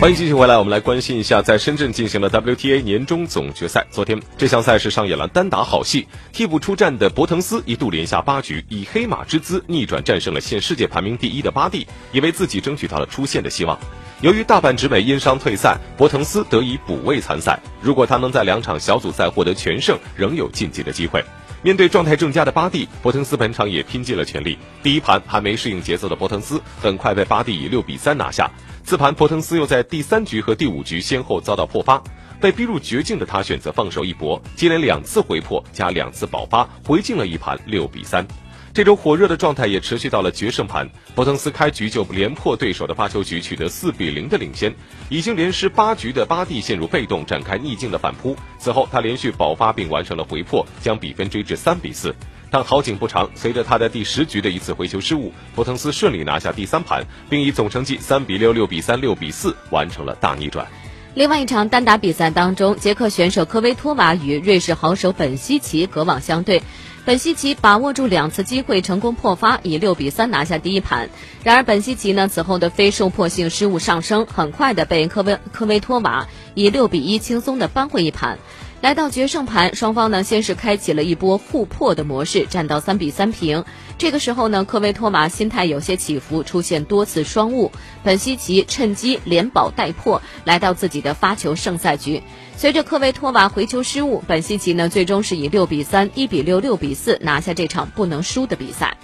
欢迎继续回来，我们来关心一下在深圳进行的 WTA 年终总决赛。昨天这项赛事上演了单打好戏，替补出战的博滕斯一度连下八局，以黑马之姿逆转战胜了现世界排名第一的巴蒂，也为自己争取到了出线的希望。由于大阪直美因伤退赛，博滕斯得以补位参赛。如果他能在两场小组赛获得全胜，仍有晋级的机会。面对状态正佳的巴蒂，博滕斯本场也拼尽了全力。第一盘还没适应节奏的博滕斯，很快被巴蒂以六比三拿下。次盘，博腾斯又在第三局和第五局先后遭到破发，被逼入绝境的他选择放手一搏，接连两次回破加两次保发，回敬了一盘六比三。这种火热的状态也持续到了决胜盘，博腾斯开局就连破对手的发球局，取得四比零的领先。已经连失八局的巴蒂陷入被动，展开逆境的反扑。此后他连续保发并完成了回破，将比分追至三比四。但好景不长，随着他的第十局的一次回球失误，博滕斯顺利拿下第三盘，并以总成绩三比六、六比三、六比四完成了大逆转。另外一场单打比赛当中，捷克选手科维托娃与瑞士好手本西奇隔网相对，本西奇把握住两次机会，成功破发，以六比三拿下第一盘。然而本西奇呢此后的非受迫性失误上升，很快的被科维科维托娃以六比一轻松的扳回一盘。来到决胜盘，双方呢先是开启了一波互破的模式，战到三比三平。这个时候呢，科维托娃心态有些起伏，出现多次双误。本西奇趁机连保带破，来到自己的发球胜赛局。随着科维托娃回球失误，本西奇呢最终是以六比三、一比六、六比四拿下这场不能输的比赛。